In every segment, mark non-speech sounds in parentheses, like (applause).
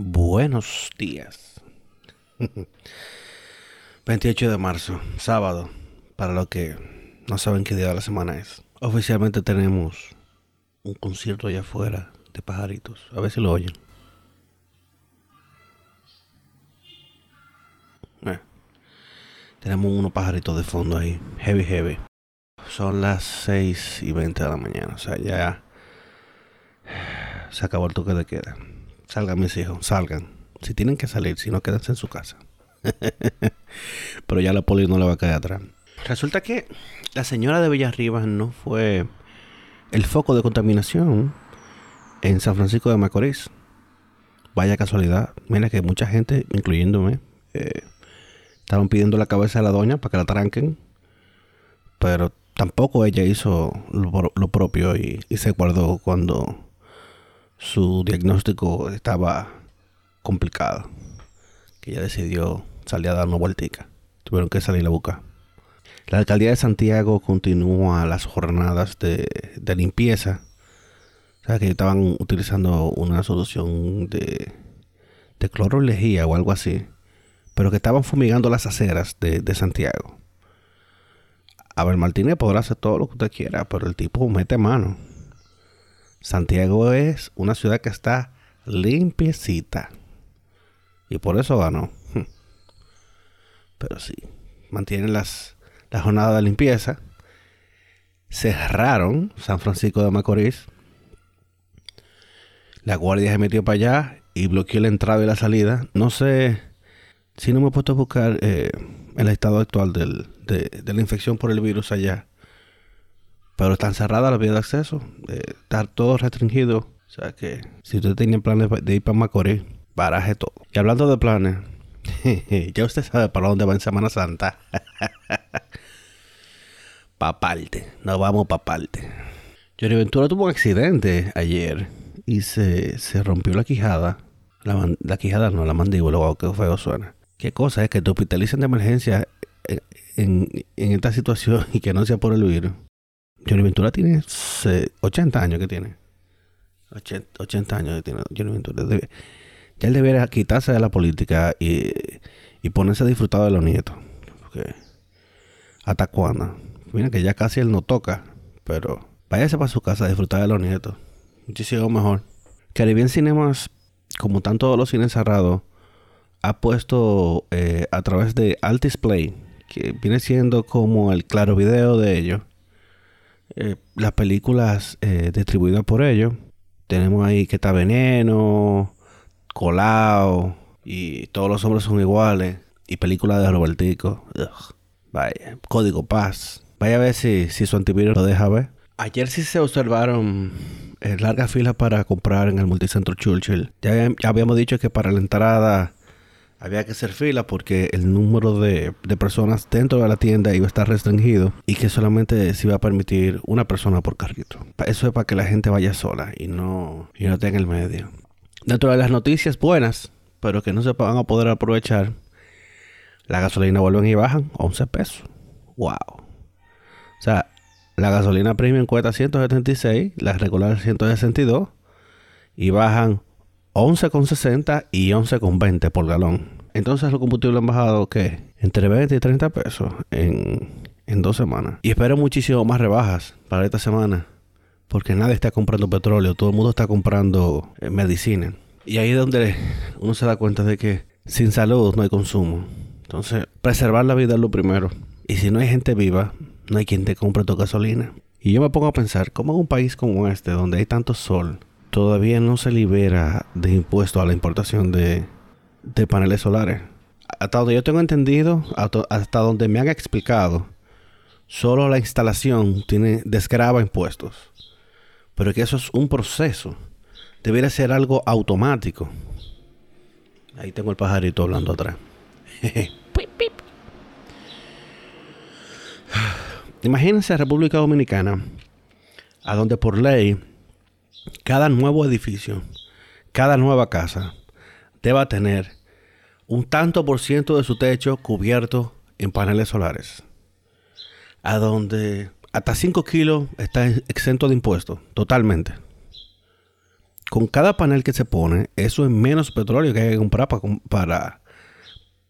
Buenos días. (laughs) 28 de marzo, sábado, para los que no saben qué día de la semana es. Oficialmente tenemos un concierto allá afuera de pajaritos. A ver si lo oyen. Eh, tenemos unos pajaritos de fondo ahí, heavy, heavy. Son las 6 y 20 de la mañana, o sea, ya se acabó el toque de queda. Salgan mis hijos, salgan. Si tienen que salir, si no, quédense en su casa. (laughs) Pero ya la poli no le va a caer atrás. Resulta que la señora de Villarribas no fue el foco de contaminación en San Francisco de Macorís. Vaya casualidad. Mira que mucha gente, incluyéndome, eh, estaban pidiendo la cabeza de la doña para que la tranquen. Pero tampoco ella hizo lo, propio y, y se guardó cuando su diagnóstico estaba complicado. Que ella decidió salir a dar una vueltica. Tuvieron que salir a buscar. La alcaldía de Santiago continúa las jornadas de, limpieza. O sea, que estaban utilizando una solución de, de cloro lejía o algo así. Pero que estaban fumigando las aceras de, de Santiago. Abel Martínez podrá hacer todo lo que usted quiera, pero el tipo mete mano. Santiago es una ciudad que está limpiecita. Y por eso ganó. Pero sí, mantienen las, la jornada de limpieza. Cerraron San Francisco de Macorís. La guardia se metió para allá y bloqueó la entrada y la salida. No sé si no me he puesto a buscar eh, el estado actual de la infección por el virus allá. Pero están cerradas las vías de acceso. Eh, está todo restringido. O sea que si usted tiene planes de ir para Macorís, baraje todo. Y hablando de planes, (laughs) ya usted sabe para dónde va en Semana Santa. (laughs) pa' parte. Nos vamos pa' parte. Johnny Ventura tuvo un accidente ayer y se, rompió la quijada. La, quijada no, la mandíbula, wow, qué feo suena. Qué cosa es que te hospitalicen de emergencia en, en esta situación (laughs) y que no sea por el virus. Johnny Ventura tiene 80 años que tiene. 80, años que tiene Johnny Ventura. ya él debería quitarse de la política y, y ponerse a disfrutar de los nietos. ¿Hasta cuándo? Mira que ya casi él no toca. Pero váyase para su casa a disfrutar de los nietos. Muchísimo mejor. Caribbean Cinemas, como están los cines cerrados, ha puesto eh, a través de Alt Display, que viene siendo como el claro video de ellos, eh, las películas eh, distribuidas por ellos. Tenemos ahí que está Veneno, Colao y Todos los hombres son iguales. Y películas de Robertico. Vaya, Código Paz. Vaya a ver si, si su antivirus lo deja ver. Ayer sí se observaron eh, largas filas para comprar en el multicentro Churchill. Ya, ya habíamos dicho que para la entrada había que hacer fila porque el número de, personas dentro de la tienda iba a estar restringido y que solamente se iba a permitir una persona por carrito. Eso es para que la gente vaya sola y no, y no tenga el medio. Dentro de las noticias buenas, pero que no se van a poder aprovechar, la gasolina vuelven y bajan 11 pesos. ¡Wow! O sea, la gasolina premium cuesta 176, la regular 162 y bajan 11,60 y 11,20 por galón. Entonces los combustibles han bajado, ¿qué? Entre 20 y 30 pesos en, en dos semanas. Y espero muchísimo más rebajas para esta semana. Porque nadie está comprando petróleo, todo el mundo está comprando eh, medicina. Y ahí es donde uno se da cuenta de que sin salud no hay consumo. Entonces, preservar la vida es lo primero. Y si no hay gente viva, no hay quien te compre tu gasolina. Y yo me pongo a pensar, ¿cómo en un país como este, donde hay tanto sol, todavía no se libera de impuestos a la importación de, paneles solares. Hasta donde yo tengo entendido, hasta donde me han explicado, solo la instalación tiene desgraba impuestos. Pero que eso es un proceso. Debería ser algo automático. Ahí tengo el pajarito hablando atrás. (laughs) Imagínense República Dominicana, a donde por ley cada nuevo edificio, cada nueva casa, deba tener un tanto por ciento de su techo cubierto en paneles solares. A donde hasta 5 kilos está exento de impuestos, totalmente. con cada panel que se pone, eso es menos petróleo que hay que comprar para,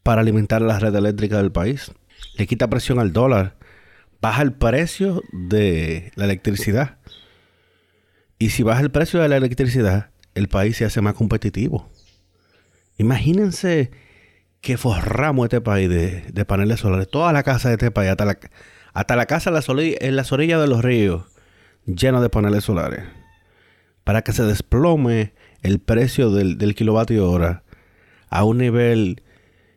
para, alimentar la red eléctrica del país. Le quita presión al dólar, baja el precio de la electricidad. Y si baja el precio de la electricidad, el país se hace más competitivo. Imagínense que forramos este país de, paneles solares. Toda la casa de este país, hasta la, hasta la casa en las orillas de los ríos, llena de paneles solares para que se desplome el precio del, kilovatio hora a un nivel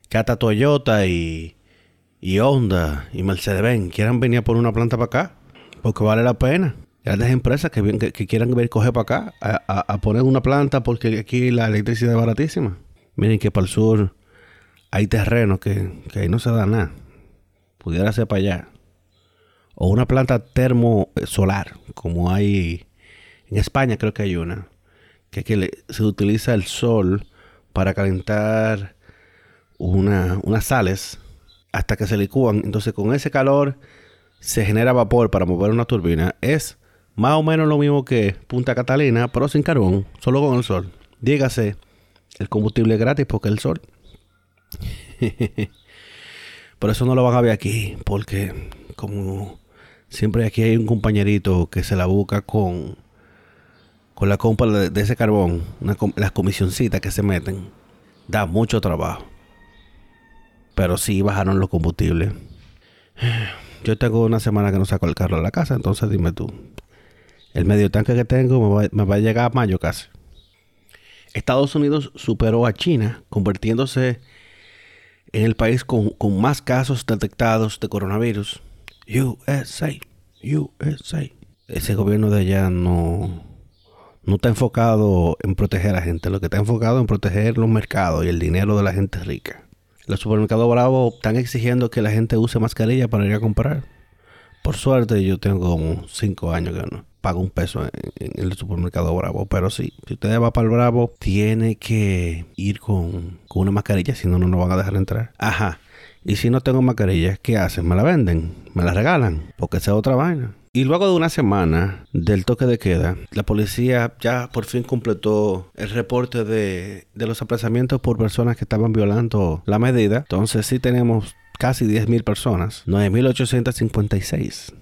que hasta Toyota y, y Honda y Mercedes-Benz quieran venir por una planta para acá, porque vale la pena. Grandes empresas que, quieran venir coger para acá a, poner una planta porque aquí la electricidad es baratísima. Miren que para el sur hay terrenos que, ahí no se da nada. Pudiera ser para allá. O una planta termosolar, como hay en España creo que hay una, que, que se utiliza el sol para calentar una, unas sales hasta que se licúan. Entonces con ese calor se genera vapor para mover una turbina. Es más o menos lo mismo que Punta Catalina, pero sin carbón, solo con el sol. Dígase, el combustible gratis porque el sol. (laughs) Por eso no lo van a ver aquí, porque como siempre aquí hay un compañerito que se la busca con con la compra de, ese carbón, las comisioncitas que se meten, da mucho trabajo. Pero sí bajaron los combustibles. (sighs) Yo tengo una semana que no saco el carro a la casa, entonces dime tú. El medio tanque que tengo me va, a llegar a mayo casi. Estados Unidos superó a China, convirtiéndose en el país con, más casos detectados de coronavirus. USA, USA. Ese gobierno de allá no, no está enfocado en proteger a la gente, lo que está enfocado en proteger los mercados y el dinero de la gente rica. Los supermercados bravos están exigiendo que la gente use mascarilla para ir a comprar. Por suerte, yo tengo como 5 años que no pago un peso en, el supermercado Bravo. Pero sí, si usted va para el Bravo, tiene que ir con, con una mascarilla, si no, no nos van a dejar entrar. Ajá. Y si no tengo mascarilla, ¿qué hacen? ¿Me la venden? ¿Me la regalan? Porque esa es otra vaina. Y luego de una semana del toque de queda, la policía ya por fin completó el reporte de, los apresamientos por personas que estaban violando la medida. Entonces sí tenemos casi 10.000 personas, 9.856.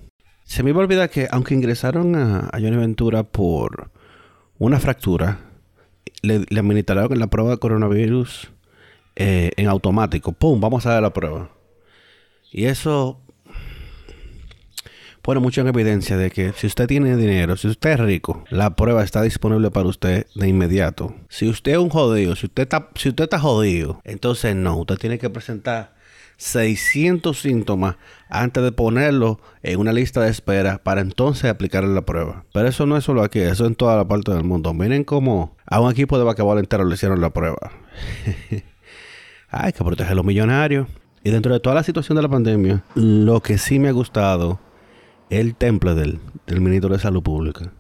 Se me iba a olvidar que aunque ingresaron a, Johnny Ventura por una fractura, le, le administraron la prueba de coronavirus eh, en automático. ¡Pum! Vamos a dar la prueba. Y eso pone mucho en evidencia de que si usted tiene dinero, si usted es rico, la prueba está disponible para usted de inmediato. Si usted es un jodido, si usted está, si usted está jodido, entonces no, usted tiene que presentar 600 síntomas antes de ponerlo en una lista de espera para entonces aplicarle la prueba. Pero eso no es solo aquí, eso en toda la parte del mundo. Miren cómo a un equipo de basquetbol entero le hicieron la prueba. (laughs) Hay que proteger a los millonarios. Y dentro de toda la situación de la pandemia, lo que sí me ha gustado el temple del, ministro de Salud Pública.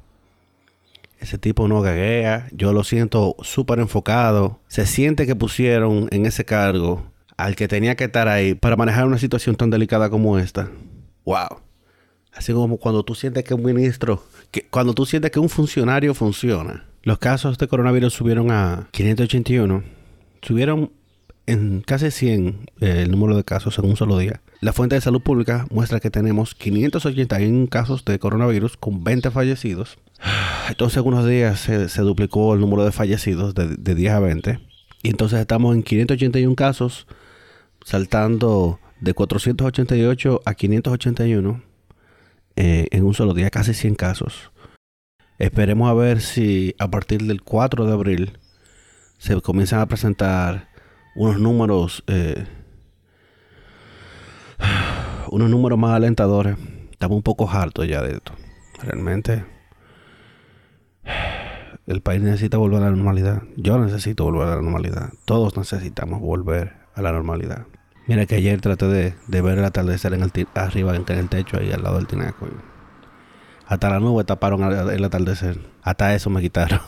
Ese tipo no gaguea, yo lo siento súper enfocado. Se siente que pusieron en ese cargo al que tenía que estar ahí para manejar una situación tan delicada como esta. ¡Wow! Así como cuando tú sientes que un ministro, que, cuando tú sientes que un funcionario funciona. Los casos de coronavirus subieron a 581. Subieron en casi 100 eh, el número de casos en un solo día. La fuente de salud pública muestra que tenemos 581 casos de coronavirus con 20 fallecidos. Entonces, en unos días se, duplicó el número de fallecidos de, 10 a 20. Y entonces estamos en 581 casos, saltando de 488 a 581 eh, en un solo día, casi 100 casos. Esperemos a ver si a partir del 4 de abril se comienzan a presentar unos números eh, (sighs) unos números más alentadores. Estamos un poco hartos ya de esto. Realmente (sighs) el país necesita volver a la normalidad. Yo necesito volver a la normalidad. Todos necesitamos volver a la normalidad. Mira que ayer traté de, ver el atardecer en el arriba en el techo ahí al lado del tinaco. Hasta la nube taparon el atardecer. Hasta eso me quitaron.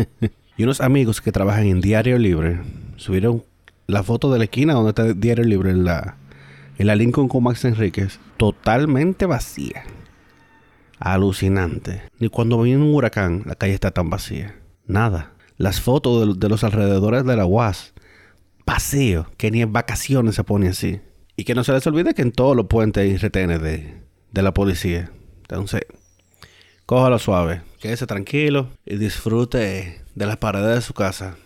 (laughs) y unos amigos que trabajan en Diario Libre subieron la foto de la esquina donde está Diario Libre en la, en la Lincoln con Max Enríquez, totalmente vacía. Alucinante. Ni cuando viene un huracán, la calle está tan vacía. Nada. Las fotos de, los alrededores de la UAS. Vacío. Que ni en vacaciones se pone así. Y que no se les olvide que en todos los puentes hay retenes de, de la policía. Entonces, cójalo suave. Quédese tranquilo y disfrute de las paredes de su casa.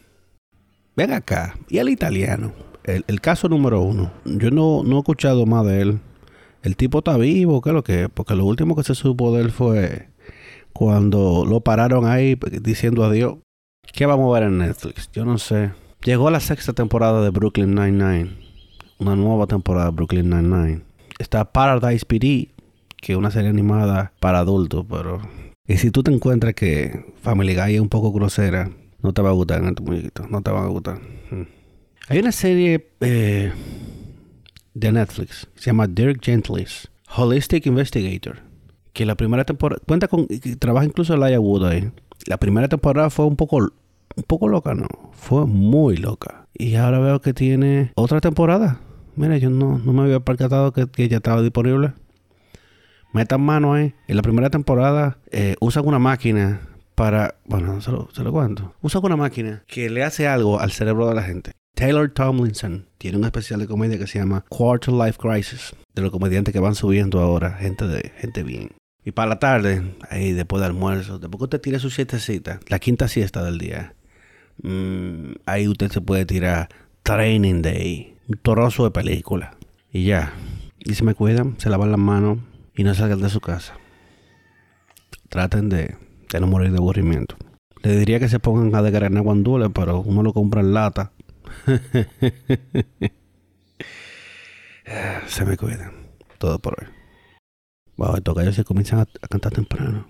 Ven acá. Y el italiano. El, caso número uno. Yo no, no he escuchado más de él. El tipo está vivo, ¿qué es lo que Porque lo último que se supo de él fue cuando lo pararon ahí diciendo adiós. ¿Qué vamos a ver en Netflix? Yo no sé. Llegó la sexta temporada de Brooklyn Nine-Nine. Una nueva temporada de Brooklyn Nine-Nine. Está Paradise PD, que es una serie animada para adultos, pero... Y si tú te encuentras que Family Guy es un poco grosera, no te va a gustar en tu muñequito. No te va a gustar. Hmm. Hay una serie eh, de Netflix se llama Dirk Gently's Holistic Investigator. Que la primera temporada cuenta con. trabaja incluso Elijah Wood ahí. La primera temporada fue un poco. Un poco loca, ¿no? Fue muy loca. Y ahora veo que tiene otra temporada. Mira, yo no, no me había percatado que, que ya estaba disponible. Metan mano ahí. En la primera temporada eh, usan una máquina para. Bueno, se lo, se lo cuento. Usan una máquina que le hace algo al cerebro de la gente. Taylor Tomlinson tiene un especial de comedia que se llama Quarter Life Crisis, de los comediantes que van subiendo ahora, gente de gente bien. Y para la tarde, ahí después del almuerzo, después que usted tire su siestecita, la quinta siesta del día, mm, ahí usted se puede tirar Training Day, un toroso de película. Y ya. Y se me cuidan, se lavan las manos y no salgan de su casa. Traten de, no morir de aburrimiento. Le diría que se pongan a desgranar guandules, pero uno lo compra en lata (laughs) Se me cuidan. Todo por hoy. Wow, estos gallos se comienzan a, cantar temprano.